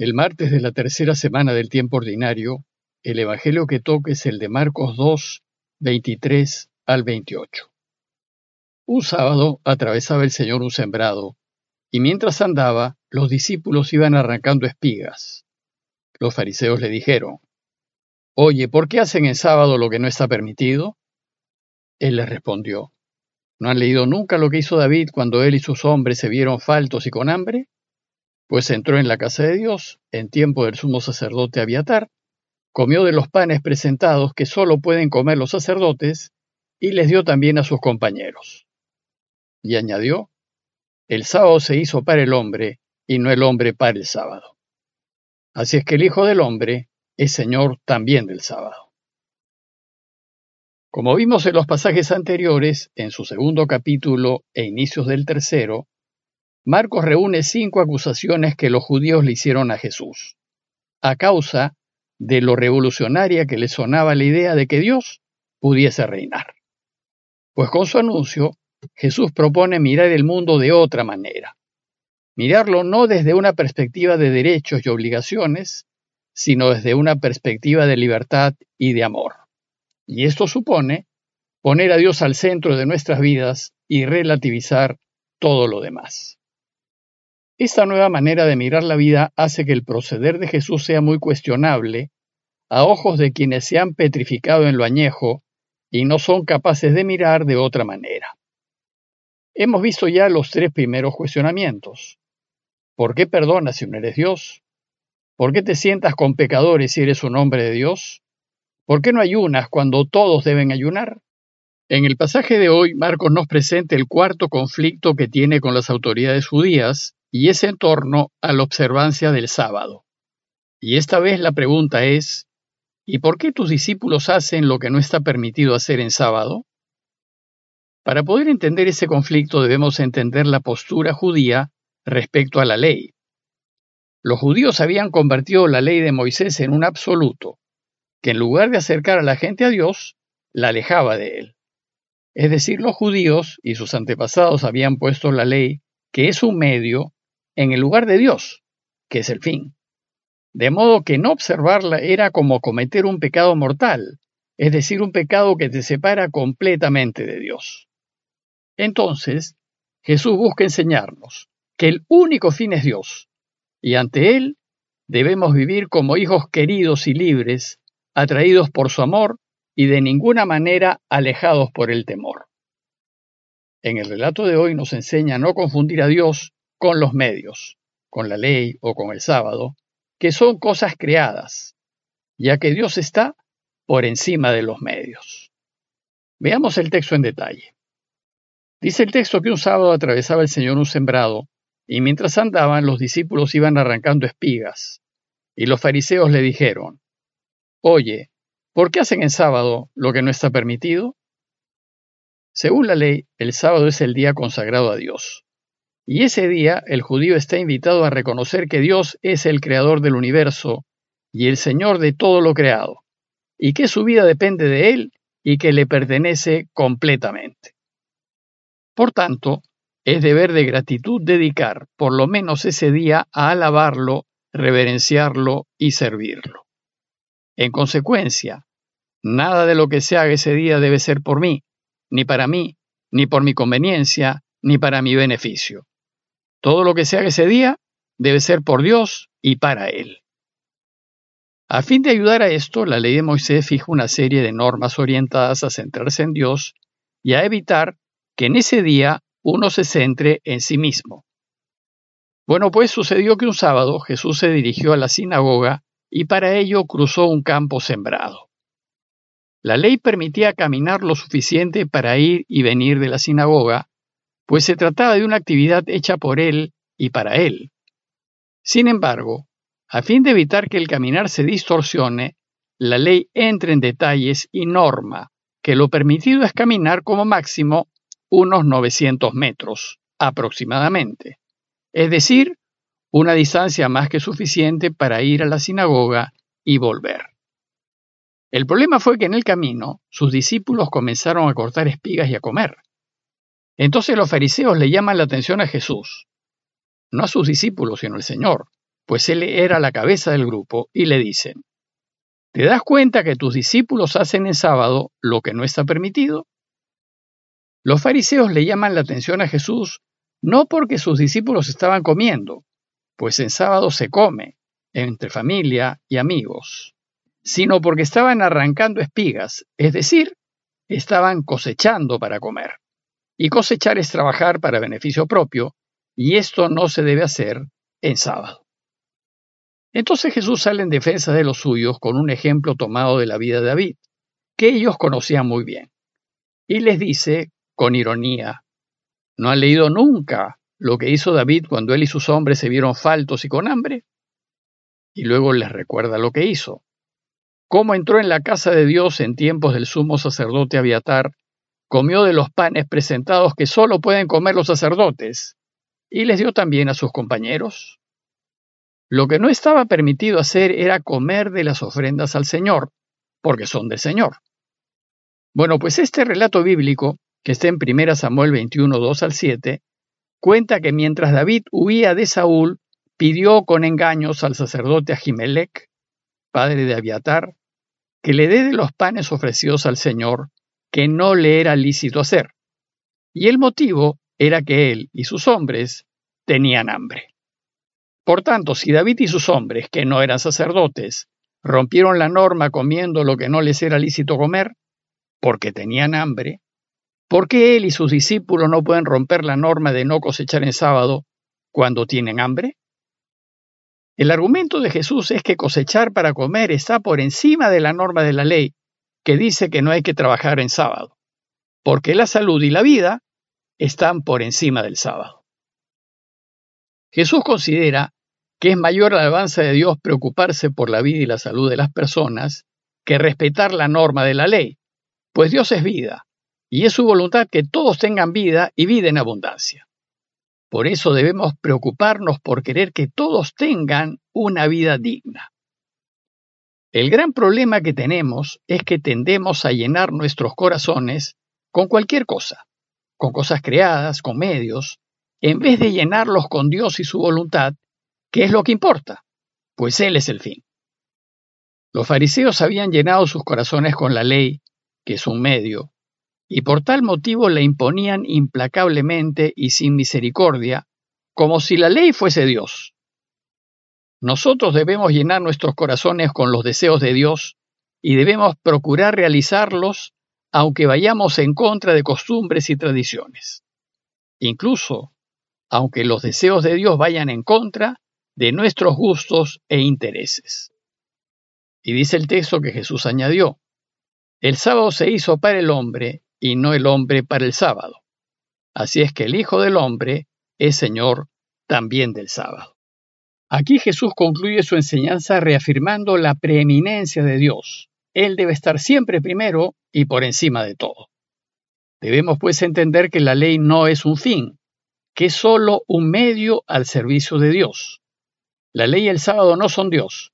El martes de la tercera semana del tiempo ordinario, el Evangelio que toque es el de Marcos 2, 23 al 28. Un sábado atravesaba el Señor un sembrado, y mientras andaba, los discípulos iban arrancando espigas. Los fariseos le dijeron, Oye, ¿por qué hacen en sábado lo que no está permitido? Él les respondió, ¿no han leído nunca lo que hizo David cuando él y sus hombres se vieron faltos y con hambre? Pues entró en la casa de Dios, en tiempo del sumo sacerdote Abiatar, comió de los panes presentados que sólo pueden comer los sacerdotes, y les dio también a sus compañeros. Y añadió, el sábado se hizo para el hombre, y no el hombre para el sábado. Así es que el Hijo del Hombre es Señor también del sábado. Como vimos en los pasajes anteriores, en su segundo capítulo e inicios del tercero, Marcos reúne cinco acusaciones que los judíos le hicieron a Jesús, a causa de lo revolucionaria que le sonaba la idea de que Dios pudiese reinar. Pues con su anuncio, Jesús propone mirar el mundo de otra manera, mirarlo no desde una perspectiva de derechos y obligaciones, sino desde una perspectiva de libertad y de amor. Y esto supone poner a Dios al centro de nuestras vidas y relativizar todo lo demás. Esta nueva manera de mirar la vida hace que el proceder de Jesús sea muy cuestionable a ojos de quienes se han petrificado en lo añejo y no son capaces de mirar de otra manera. Hemos visto ya los tres primeros cuestionamientos. ¿Por qué perdonas si no eres Dios? ¿Por qué te sientas con pecadores si eres un hombre de Dios? ¿Por qué no ayunas cuando todos deben ayunar? En el pasaje de hoy, Marcos nos presenta el cuarto conflicto que tiene con las autoridades judías y es en torno a la observancia del sábado. Y esta vez la pregunta es, ¿y por qué tus discípulos hacen lo que no está permitido hacer en sábado? Para poder entender ese conflicto debemos entender la postura judía respecto a la ley. Los judíos habían convertido la ley de Moisés en un absoluto, que en lugar de acercar a la gente a Dios, la alejaba de él. Es decir, los judíos y sus antepasados habían puesto la ley, que es un medio, en el lugar de Dios, que es el fin. De modo que no observarla era como cometer un pecado mortal, es decir, un pecado que te separa completamente de Dios. Entonces, Jesús busca enseñarnos que el único fin es Dios, y ante Él debemos vivir como hijos queridos y libres, atraídos por su amor y de ninguna manera alejados por el temor. En el relato de hoy nos enseña a no confundir a Dios con los medios, con la ley o con el sábado, que son cosas creadas, ya que Dios está por encima de los medios. Veamos el texto en detalle. Dice el texto que un sábado atravesaba el Señor un sembrado, y mientras andaban los discípulos iban arrancando espigas, y los fariseos le dijeron, Oye, ¿por qué hacen en sábado lo que no está permitido? Según la ley, el sábado es el día consagrado a Dios, y ese día el judío está invitado a reconocer que Dios es el creador del universo y el Señor de todo lo creado, y que su vida depende de Él y que le pertenece completamente. Por tanto, es deber de gratitud dedicar por lo menos ese día a alabarlo, reverenciarlo y servirlo. En consecuencia, nada de lo que se haga ese día debe ser por mí, ni para mí, ni por mi conveniencia, ni para mi beneficio. Todo lo que se haga ese día debe ser por Dios y para Él. A fin de ayudar a esto, la ley de Moisés fija una serie de normas orientadas a centrarse en Dios y a evitar que en ese día uno se centre en sí mismo. Bueno, pues sucedió que un sábado Jesús se dirigió a la sinagoga y para ello cruzó un campo sembrado. La ley permitía caminar lo suficiente para ir y venir de la sinagoga, pues se trataba de una actividad hecha por él y para él. Sin embargo, a fin de evitar que el caminar se distorsione, la ley entra en detalles y norma que lo permitido es caminar como máximo unos 900 metros, aproximadamente, es decir, una distancia más que suficiente para ir a la sinagoga y volver. El problema fue que en el camino sus discípulos comenzaron a cortar espigas y a comer. Entonces los fariseos le llaman la atención a Jesús, no a sus discípulos, sino al Señor, pues él era la cabeza del grupo, y le dicen, ¿te das cuenta que tus discípulos hacen en sábado lo que no está permitido? Los fariseos le llaman la atención a Jesús no porque sus discípulos estaban comiendo, pues en sábado se come, entre familia y amigos, sino porque estaban arrancando espigas, es decir, estaban cosechando para comer. Y cosechar es trabajar para beneficio propio, y esto no se debe hacer en sábado. Entonces Jesús sale en defensa de los suyos con un ejemplo tomado de la vida de David, que ellos conocían muy bien. Y les dice, con ironía, ¿no han leído nunca lo que hizo David cuando él y sus hombres se vieron faltos y con hambre? Y luego les recuerda lo que hizo. Cómo entró en la casa de Dios en tiempos del sumo sacerdote Abiatar, comió de los panes presentados que solo pueden comer los sacerdotes, y les dio también a sus compañeros. Lo que no estaba permitido hacer era comer de las ofrendas al Señor, porque son del Señor. Bueno, pues este relato bíblico, que está en 1 Samuel 21, 2 al 7, cuenta que mientras David huía de Saúl, pidió con engaños al sacerdote Ahimelech, padre de Abiatar, que le dé de los panes ofrecidos al Señor, que no le era lícito hacer. Y el motivo era que él y sus hombres tenían hambre. Por tanto, si David y sus hombres, que no eran sacerdotes, rompieron la norma comiendo lo que no les era lícito comer, porque tenían hambre, ¿por qué él y sus discípulos no pueden romper la norma de no cosechar en sábado cuando tienen hambre? El argumento de Jesús es que cosechar para comer está por encima de la norma de la ley, que dice que no hay que trabajar en sábado, porque la salud y la vida están por encima del sábado. Jesús considera que es mayor alabanza de Dios preocuparse por la vida y la salud de las personas que respetar la norma de la ley, pues Dios es vida, y es su voluntad que todos tengan vida y vida en abundancia. Por eso debemos preocuparnos por querer que todos tengan una vida digna. El gran problema que tenemos es que tendemos a llenar nuestros corazones con cualquier cosa, con cosas creadas, con medios, en vez de llenarlos con Dios y su voluntad ¿Qué es lo que importa? Pues Él es el fin. Los fariseos habían llenado sus corazones con la ley, que es un medio, y por tal motivo la imponían implacablemente y sin misericordia, como si la ley fuese Dios. Nosotros debemos llenar nuestros corazones con los deseos de Dios y debemos procurar realizarlos aunque vayamos en contra de costumbres y tradiciones. Incluso, aunque los deseos de Dios vayan en contra de nuestros gustos e intereses. Y dice el texto que Jesús añadió, el sábado se hizo para el hombre y no el hombre para el sábado. Así es que el Hijo del Hombre es Señor también del sábado. Aquí Jesús concluye su enseñanza reafirmando la preeminencia de Dios. Él debe estar siempre primero y por encima de todo. Debemos pues entender que la ley no es un fin, que es solo un medio al servicio de Dios. La ley y el sábado no son Dios.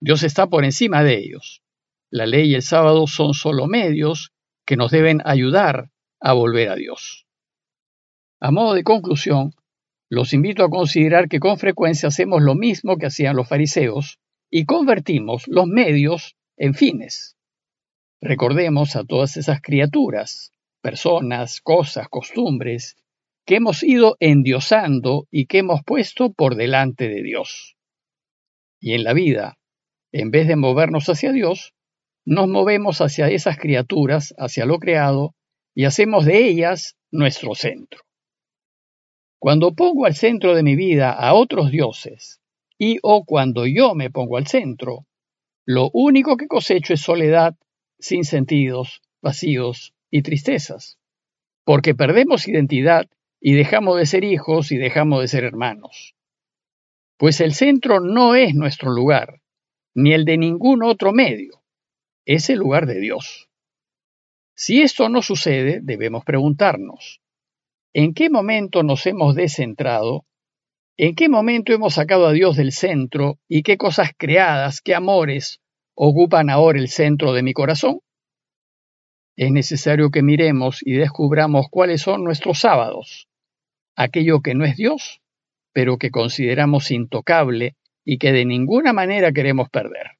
Dios está por encima de ellos. La ley y el sábado son solo medios que nos deben ayudar a volver a Dios. A modo de conclusión, los invito a considerar que con frecuencia hacemos lo mismo que hacían los fariseos y convertimos los medios en fines. Recordemos a todas esas criaturas, personas, cosas, costumbres, que hemos ido endiosando y que hemos puesto por delante de Dios y en la vida, en vez de movernos hacia Dios, nos movemos hacia esas criaturas, hacia lo creado, y hacemos de ellas nuestro centro. Cuando pongo al centro de mi vida a otros dioses, y o cuando yo me pongo al centro, lo único que cosecho es soledad, sin sentidos, vacíos y tristezas, porque perdemos identidad y dejamos de ser hijos y dejamos de ser hermanos pues el centro no es nuestro lugar, ni el de ningún otro medio, es el lugar de Dios. Si esto no sucede, debemos preguntarnos, ¿en qué momento nos hemos descentrado? ¿En qué momento hemos sacado a Dios del centro y qué cosas creadas, qué amores ocupan ahora el centro de mi corazón? Es necesario que miremos y descubramos cuáles son nuestros sábados, aquello que no es Dios pero que consideramos intocable y que de ninguna manera queremos perder.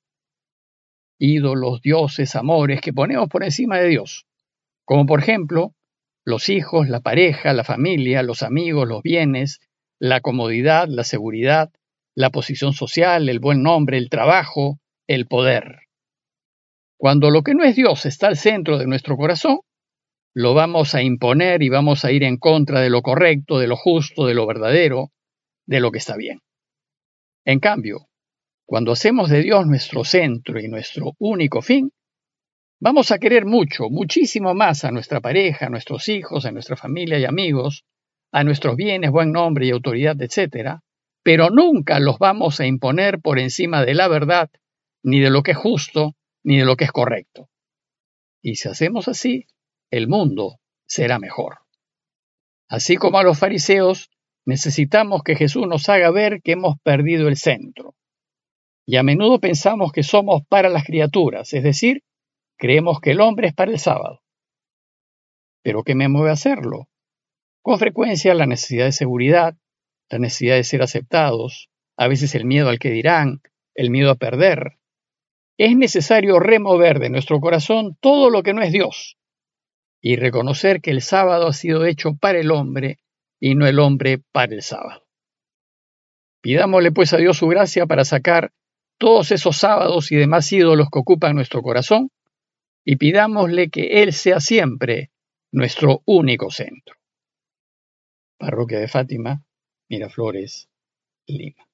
Ídolos, dioses, amores que ponemos por encima de Dios, como por ejemplo los hijos, la pareja, la familia, los amigos, los bienes, la comodidad, la seguridad, la posición social, el buen nombre, el trabajo, el poder. Cuando lo que no es Dios está al centro de nuestro corazón, lo vamos a imponer y vamos a ir en contra de lo correcto, de lo justo, de lo verdadero, de lo que está bien. En cambio, cuando hacemos de Dios nuestro centro y nuestro único fin, vamos a querer mucho, muchísimo más a nuestra pareja, a nuestros hijos, a nuestra familia y amigos, a nuestros bienes, buen nombre y autoridad, etc., pero nunca los vamos a imponer por encima de la verdad, ni de lo que es justo, ni de lo que es correcto. Y si hacemos así, el mundo será mejor. Así como a los fariseos, necesitamos que Jesús nos haga ver que hemos perdido el centro. Y a menudo pensamos que somos para las criaturas, es decir, creemos que el hombre es para el sábado. ¿Pero qué me mueve a hacerlo? Con frecuencia la necesidad de seguridad, la necesidad de ser aceptados, a veces el miedo al que dirán, el miedo a perder. Es necesario remover de nuestro corazón todo lo que no es Dios y reconocer que el sábado ha sido hecho para el hombre y no el hombre para el sábado. Pidámosle pues a Dios su gracia para sacar todos esos sábados y demás ídolos que ocupan nuestro corazón y pidámosle que Él sea siempre nuestro único centro. Parroquia de Fátima, Miraflores, Lima.